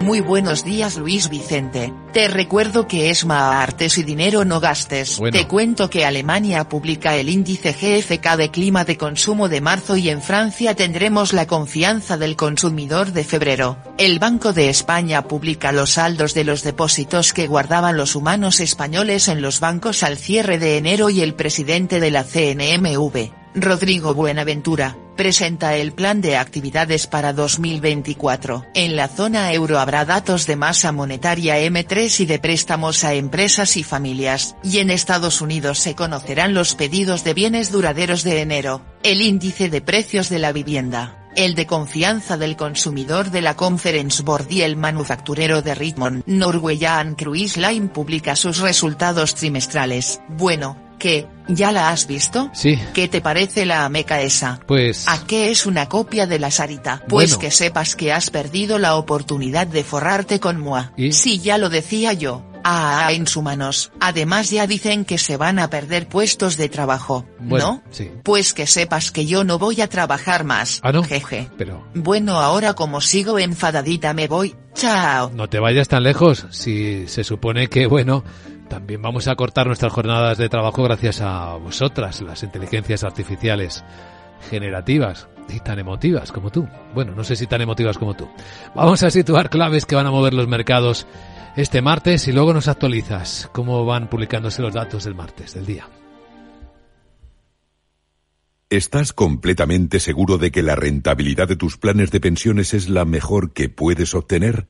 Muy buenos días Luis Vicente. Te recuerdo que ESMA artes y dinero no gastes. Bueno. Te cuento que Alemania publica el índice GFK de clima de consumo de marzo y en Francia tendremos la confianza del consumidor de febrero. El Banco de España publica los saldos de los depósitos que guardaban los humanos españoles en los bancos al cierre de enero y el presidente de la CNMV, Rodrigo Buenaventura, presenta el plan de actividades para 2024. En la zona euro habrá datos de masa monetaria M3 y de préstamos a empresas y familias, y en Estados Unidos se conocerán los pedidos de bienes duraderos de enero, el índice de precios de la vivienda. El de confianza del consumidor de la Conference Board y el manufacturero de Richmond, Norwegian Cruise Line publica sus resultados trimestrales. Bueno, ¿qué? ¿Ya la has visto? Sí. ¿Qué te parece la meca esa? Pues... ¿A qué es una copia de la Sarita? Pues Bueno. que sepas que has perdido la oportunidad de forrarte con Moa. ¿Y? Sí, ya lo decía yo. Ah, inshumanos. Además ya dicen que se van a perder puestos de trabajo. Bueno, ¿No? sí. Pues que sepas que yo no voy a trabajar más. Ah, ¿no? Jeje. Pero Bueno, ahora como sigo enfadadita me voy. Chao. no te vayas tan lejos. Si se supone que, bueno, también vamos a cortar nuestras jornadas de trabajo gracias a vosotras, las inteligencias artificiales generativas y tan emotivas como tú. Bueno, no sé si tan emotivas como tú. Vamos a situar claves que van a mover los mercados este martes y luego nos actualizas cómo van publicándose los datos del martes, del día. ¿Estás completamente seguro de que la rentabilidad de tus planes de pensiones es la mejor que puedes obtener?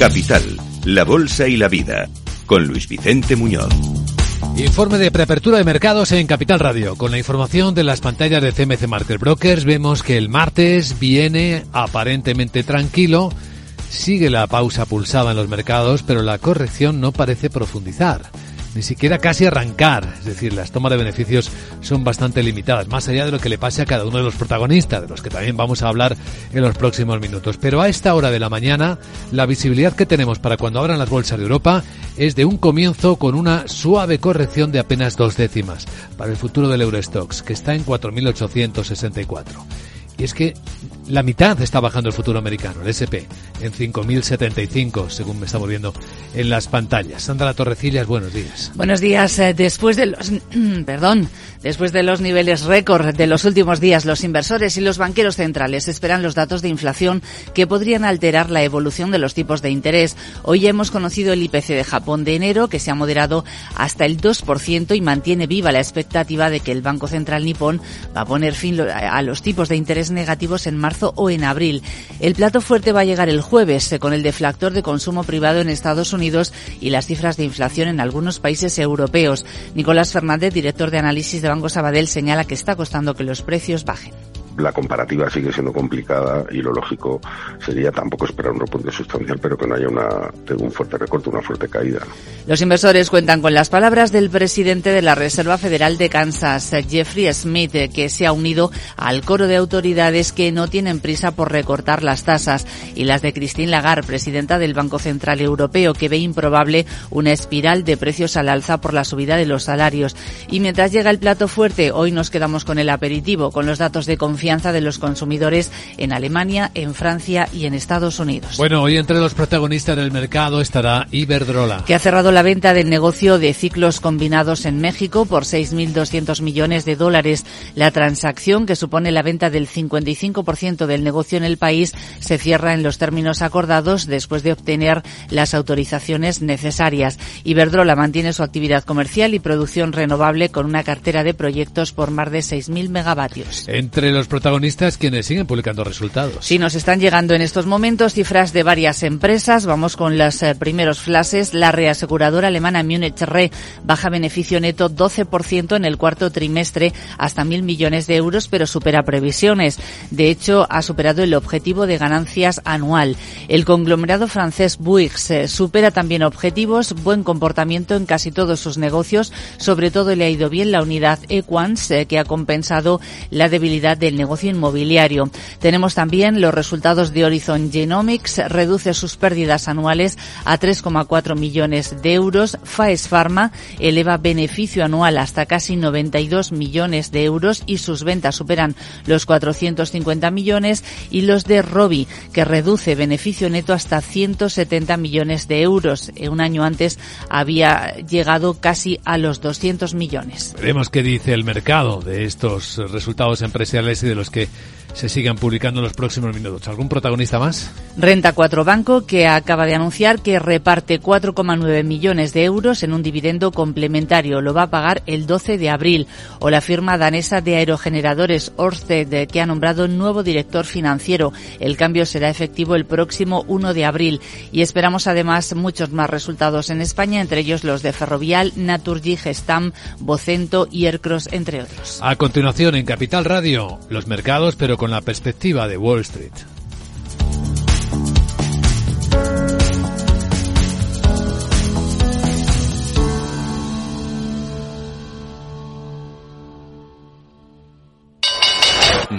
Capital, la Bolsa y la Vida, con Luis Vicente Muñoz. Informe de preapertura de mercados en Capital Radio. Con la información de las pantallas de CMC Market Brokers vemos que el martes viene aparentemente tranquilo. Sigue la pausa pulsada en los mercados, pero la corrección no parece profundizar ni siquiera casi arrancar. Es decir, las tomas de beneficios son bastante limitadas, más allá de lo que le pase a cada uno de los protagonistas, de los que también vamos a hablar en los próximos minutos. Pero a esta hora de la mañana, la visibilidad que tenemos para cuando abran las bolsas de Europa es de un comienzo con una suave corrección de apenas dos décimas para el futuro del Eurostox, que está en 4.864. Y es que la mitad está bajando el futuro americano, el SP, en 5.075, según me estamos viendo en las pantallas. Sandra Torrecillas, buenos días. Buenos días. Eh, después de los, perdón, después de los niveles récord de los últimos días, los inversores y los banqueros centrales esperan los datos de inflación que podrían alterar la evolución de los tipos de interés. Hoy hemos conocido el IPC de Japón de enero, que se ha moderado hasta el 2% y mantiene viva la expectativa de que el Banco Central nipón va a poner fin a los tipos de interés negativos en marzo o en abril. El plato fuerte va a llegar el jueves eh, con el deflactor de consumo privado en Estados Unidos y las cifras de inflación en algunos países europeos. Nicolás Fernández, director de análisis de Banco Sabadell, señala que está costando que los precios bajen la comparativa sigue siendo complicada y lo lógico sería tampoco esperar un repunte sustancial, pero que no haya una, un fuerte recorte, una fuerte caída. Los inversores cuentan con las palabras del presidente de la Reserva Federal de Kansas, Jeffrey Smith, que se ha unido al coro de autoridades que no tienen prisa por recortar las tasas, y las de Christine Lagarde, presidenta del Banco Central Europeo, que ve improbable una espiral de precios al alza por la subida de los salarios. Y mientras llega el plato fuerte, hoy nos quedamos con el aperitivo, con los datos de confianza de los consumidores en Alemania, en Francia y en Estados Unidos. Bueno, hoy entre los protagonistas del mercado estará Iberdrola. Que ha cerrado la venta del negocio de ciclos combinados en México por 6.200 millones de dólares. La transacción, que supone la venta del 55% del negocio en el país, se cierra en los términos acordados después de obtener las autorizaciones necesarias. Iberdrola mantiene su actividad comercial y producción renovable con una cartera de proyectos por más de 6.000 megavatios. Entre los protagonistas quienes siguen publicando resultados. Sí, nos están llegando en estos momentos cifras de varias empresas. Vamos con los eh, primeros flashes. La reaseguradora alemana Munich Re baja beneficio neto 12% en el cuarto trimestre hasta mil millones de euros, pero supera previsiones. De hecho, ha superado el objetivo de ganancias anual. El conglomerado francés Bouygues eh, supera también objetivos, buen comportamiento en casi todos sus negocios. Sobre todo le ha ido bien la unidad Equans, eh, que ha compensado la debilidad del negocio inmobiliario. Tenemos también los resultados de Horizon Genomics, reduce sus pérdidas anuales a 3,4 millones de euros. Faes Pharma eleva beneficio anual hasta casi 92 millones de euros y sus ventas superan los 450 millones y los de Robi, que reduce beneficio neto hasta 170 millones de euros. Un año antes había llegado casi a los 200 millones. Veremos qué dice el mercado de estos resultados empresariales de los que se sigan publicando en los próximos minutos. ¿Algún protagonista más? Renta 4 Banco, que acaba de anunciar que reparte 4,9 millones de euros en un dividendo complementario. Lo va a pagar el 12 de abril. O la firma danesa de aerogeneradores Orsted, que ha nombrado nuevo director financiero. El cambio será efectivo el próximo 1 de abril. Y esperamos además muchos más resultados en España, entre ellos los de Ferrovial, Naturgy, Gestam, Vocento y Aircross, entre otros. A continuación, en Capital Radio, los mercados, pero con la perspectiva de Wall Street.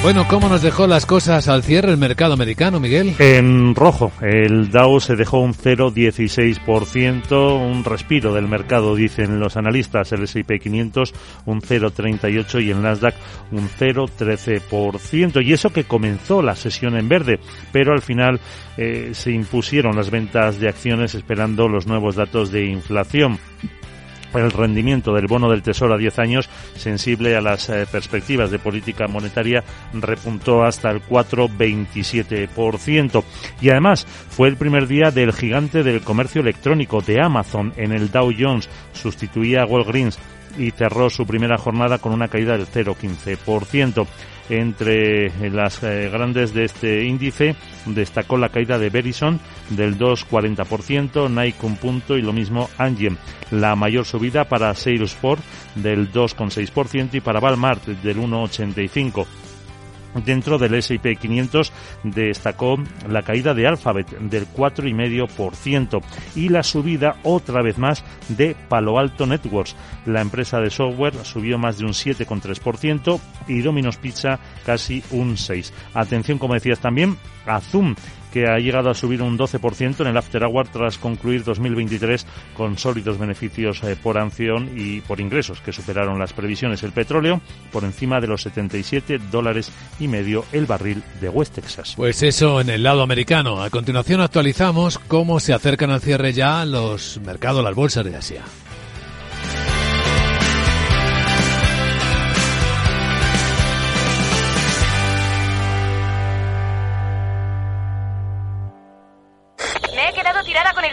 Bueno, ¿cómo nos dejó las cosas al cierre el mercado americano, Miguel? En rojo, el Dow se dejó un 0,16%, un respiro del mercado, dicen los analistas, el S&P 500 un 0,38% y el Nasdaq un 0,13%. Y eso que comenzó la sesión en verde, pero al final eh, se impusieron las ventas de acciones esperando los nuevos datos de inflación el rendimiento del bono del Tesoro a 10 años, sensible a las eh, perspectivas de política monetaria, repuntó hasta el 4,27%. Y además fue el primer día del gigante del comercio electrónico de Amazon en el Dow Jones. Sustituía a Walgreens y cerró su primera jornada con una caída del 0,15%. Entre las eh, grandes de este índice destacó la caída de Verizon del 2,40%, Nike un punto y lo mismo Angem. La mayor subida para Salesforce del 2,6% y para Walmart del 1,85%. Dentro del S&P 500 destacó la caída de Alphabet del 4,5% y la subida otra vez más de Palo Alto Networks. La empresa de software subió más de un 7,3% y Domino's Pizza casi un 6%. Atención, como decías también, a Zoom ha llegado a subir un 12% en el After Hour tras concluir 2023 con sólidos beneficios eh, por acción y por ingresos que superaron las previsiones. El petróleo por encima de los 77 dólares y medio el barril de West Texas. Pues eso en el lado americano. A continuación actualizamos cómo se acercan al cierre ya los mercados, las bolsas de Asia.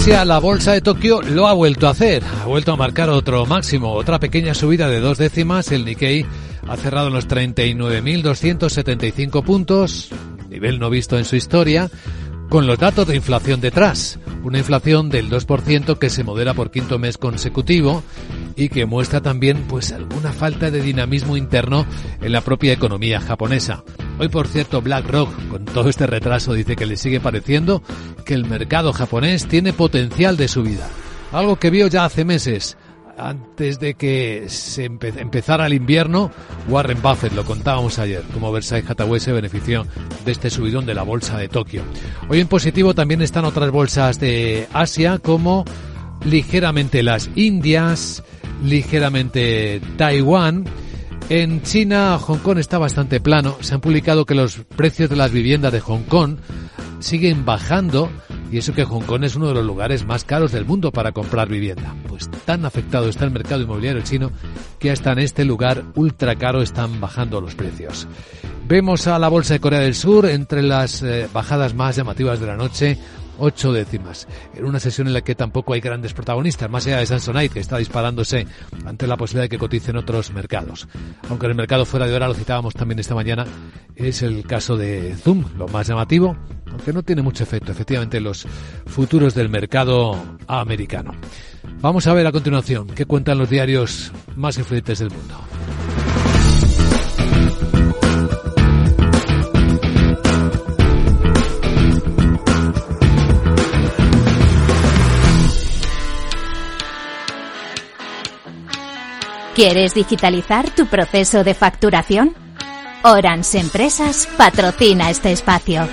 Asia la bolsa de Tokio lo ha vuelto a hacer, ha vuelto a marcar otro máximo, otra pequeña subida de dos décimas, el Nikkei ha cerrado en los 39.275 puntos, nivel no visto en su historia, con los datos de inflación detrás, una inflación del 2% que se modera por quinto mes consecutivo y que muestra también pues alguna falta de dinamismo interno en la propia economía japonesa. Hoy, por cierto, BlackRock, con todo este retraso, dice que le sigue pareciendo que el mercado japonés tiene potencial de subida. Algo que vio ya hace meses. Antes de que se empezara el invierno, Warren Buffett, lo contábamos ayer, como Versailles Hathaway se benefició de este subidón de la bolsa de Tokio. Hoy en positivo también están otras bolsas de Asia, como ligeramente las Indias, ligeramente Taiwán. En China, Hong Kong está bastante plano. Se han publicado que los precios de las viviendas de Hong Kong siguen bajando y eso que Hong Kong es uno de los lugares más caros del mundo para comprar vivienda. Pues tan afectado está el mercado inmobiliario chino que hasta en este lugar ultra caro están bajando los precios. Vemos a la bolsa de Corea del Sur entre las eh, bajadas más llamativas de la noche ocho décimas. En una sesión en la que tampoco hay grandes protagonistas, más allá de Samsonite, que está disparándose ante la posibilidad de que coticen otros mercados. Aunque el mercado fuera de hora, lo citábamos también esta mañana, es el caso de Zoom, lo más llamativo, aunque no tiene mucho efecto, efectivamente, los futuros del mercado americano. Vamos a ver a continuación qué cuentan los diarios más influyentes del mundo. ¿Quieres digitalizar tu proceso de facturación? Orans Empresas patrocina este espacio.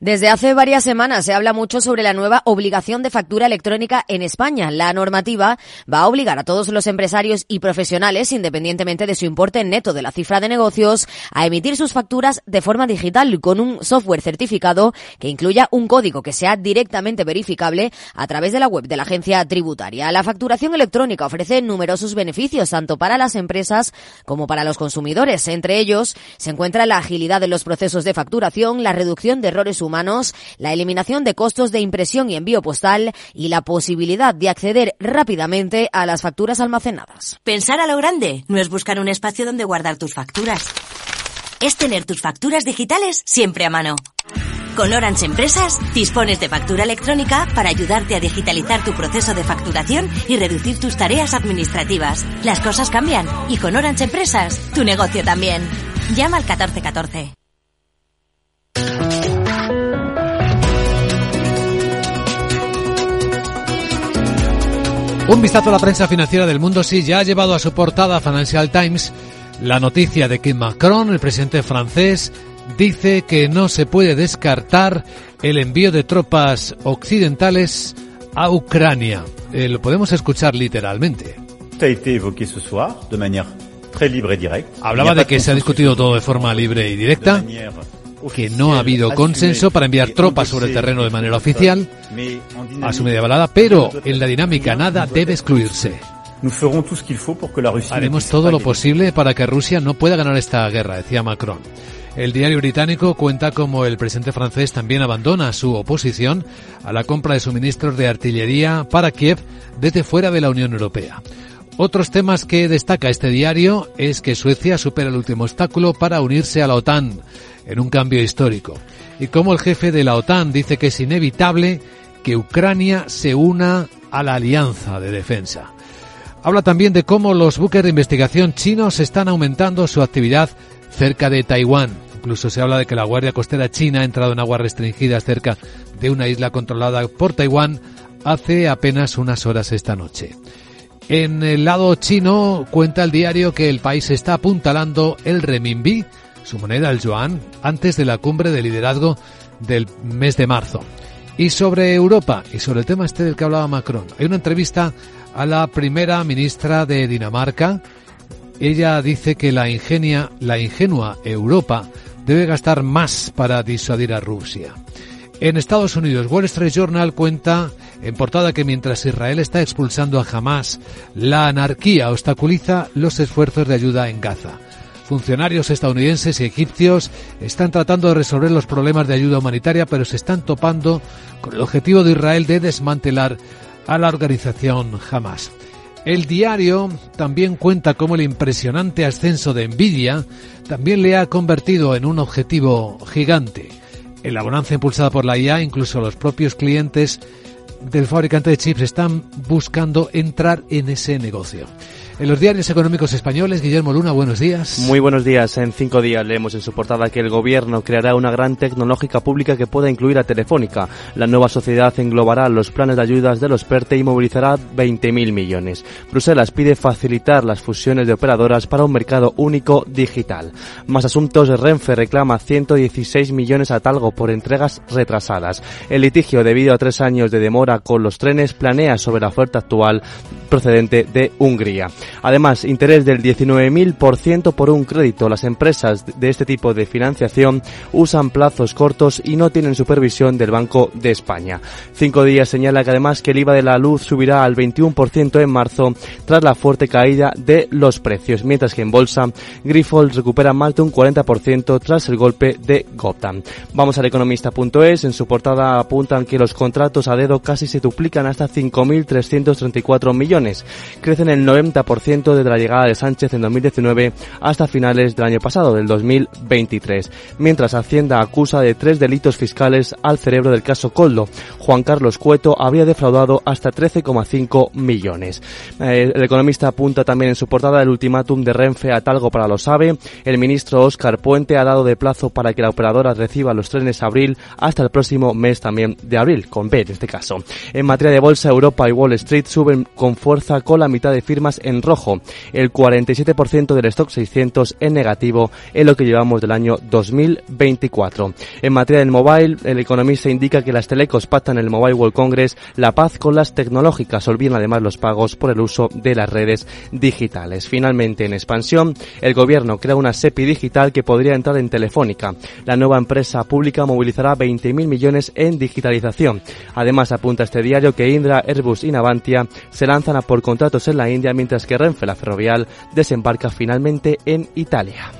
Desde hace varias semanas se habla mucho sobre la nueva obligación de factura electrónica en España. La normativa va a obligar a todos los empresarios y profesionales, independientemente de su importe neto de la cifra de negocios, a emitir sus facturas de forma digital con un software certificado que incluya un código que sea directamente verificable a través de la web de la agencia tributaria. La facturación electrónica ofrece numerosos beneficios tanto para las empresas como para los consumidores. Entre ellos se encuentra la agilidad de los procesos de facturación, la reducción de errores la eliminación de costos de impresión y envío postal y la posibilidad de acceder rápidamente a las facturas almacenadas. Pensar a lo grande no es buscar un espacio donde guardar tus facturas. Es tener tus facturas digitales siempre a mano. Con Orange Empresas dispones de factura electrónica para ayudarte a digitalizar tu proceso de facturación y reducir tus tareas administrativas. Las cosas cambian y con Orange Empresas tu negocio también. Llama al 1414. Un vistazo a la prensa financiera del mundo sí ya ha llevado a su portada Financial Times la noticia de que Macron, el presidente francés, dice que no se puede descartar el envío de tropas occidentales a Ucrania. Eh, lo podemos escuchar literalmente. Hablaba de que se ha discutido todo de forma libre y directa que no ha habido consenso para enviar tropas sobre el terreno de manera oficial a su media balada, pero en la dinámica nada debe excluirse. Haremos todo lo posible para que Rusia no pueda ganar esta guerra, decía Macron. El diario británico cuenta como el presidente francés también abandona su oposición a la compra de suministros de artillería para Kiev desde fuera de la Unión Europea. Otros temas que destaca este diario es que Suecia supera el último obstáculo para unirse a la OTAN en un cambio histórico. Y como el jefe de la OTAN dice que es inevitable que Ucrania se una a la alianza de defensa. Habla también de cómo los buques de investigación chinos están aumentando su actividad cerca de Taiwán. Incluso se habla de que la Guardia Costera China ha entrado en aguas restringidas cerca de una isla controlada por Taiwán hace apenas unas horas esta noche. En el lado chino cuenta el diario que el país está apuntalando el renminbi su moneda, el yuan, antes de la cumbre de liderazgo del mes de marzo. Y sobre Europa y sobre el tema este del que hablaba Macron, hay una entrevista a la primera ministra de Dinamarca. Ella dice que la ingenia, la ingenua Europa debe gastar más para disuadir a Rusia. En Estados Unidos, Wall Street Journal cuenta en portada que mientras Israel está expulsando a Hamas, la anarquía obstaculiza los esfuerzos de ayuda en Gaza. Funcionarios estadounidenses y egipcios están tratando de resolver los problemas de ayuda humanitaria, pero se están topando con el objetivo de Israel de desmantelar a la organización Hamas. El diario también cuenta cómo el impresionante ascenso de Nvidia también le ha convertido en un objetivo gigante. En la bonanza impulsada por la IA, incluso los propios clientes del fabricante de chips están buscando entrar en ese negocio. En los diarios económicos españoles, Guillermo Luna, buenos días. Muy buenos días. En cinco días leemos en su portada que el gobierno creará una gran tecnológica pública que pueda incluir a Telefónica. La nueva sociedad englobará los planes de ayudas de los PERTE y movilizará 20.000 millones. Bruselas pide facilitar las fusiones de operadoras para un mercado único digital. Más asuntos, Renfe reclama 116 millones a Talgo por entregas retrasadas. El litigio debido a tres años de demora con los trenes planea sobre la oferta actual procedente de Hungría. Además, interés del 19.000% por un crédito. Las empresas de este tipo de financiación usan plazos cortos y no tienen supervisión del Banco de España. Cinco días señala que además que el IVA de la luz subirá al 21% en marzo tras la fuerte caída de los precios, mientras que en bolsa Grifols recupera más de un 40% tras el golpe de Gotham. Vamos al economista.es, en su portada apuntan que los contratos a dedo casi se duplican hasta 5.334 millones, crecen el 90% desde la llegada de Sánchez en 2019 hasta finales del año pasado, del 2023, mientras Hacienda acusa de tres delitos fiscales al cerebro del caso Coldo. Juan Carlos Cueto habría defraudado hasta 13,5 millones. Eh, el economista apunta también en su portada el ultimátum de Renfe a Talgo para lo sabe. El ministro Óscar Puente ha dado de plazo para que la operadora reciba los trenes abril hasta el próximo mes también de abril, con B en este caso. En materia de bolsa, Europa y Wall Street suben con fuerza fuerza con la mitad de firmas en rojo, el 47% del stock 600 en negativo en lo que llevamos del año 2024. En materia del mobile, el economista indica que las telecos pactan el Mobile World Congress la paz con las tecnológicas, olvidan además los pagos por el uso de las redes digitales. Finalmente, en expansión, el gobierno crea una SEPI digital que podría entrar en Telefónica. La nueva empresa pública movilizará 20.000 millones en digitalización. Además, apunta este diario que Indra, Airbus y Navantia se lanzan a por contratos en la India mientras que Renfe, la ferrovial, desembarca finalmente en Italia.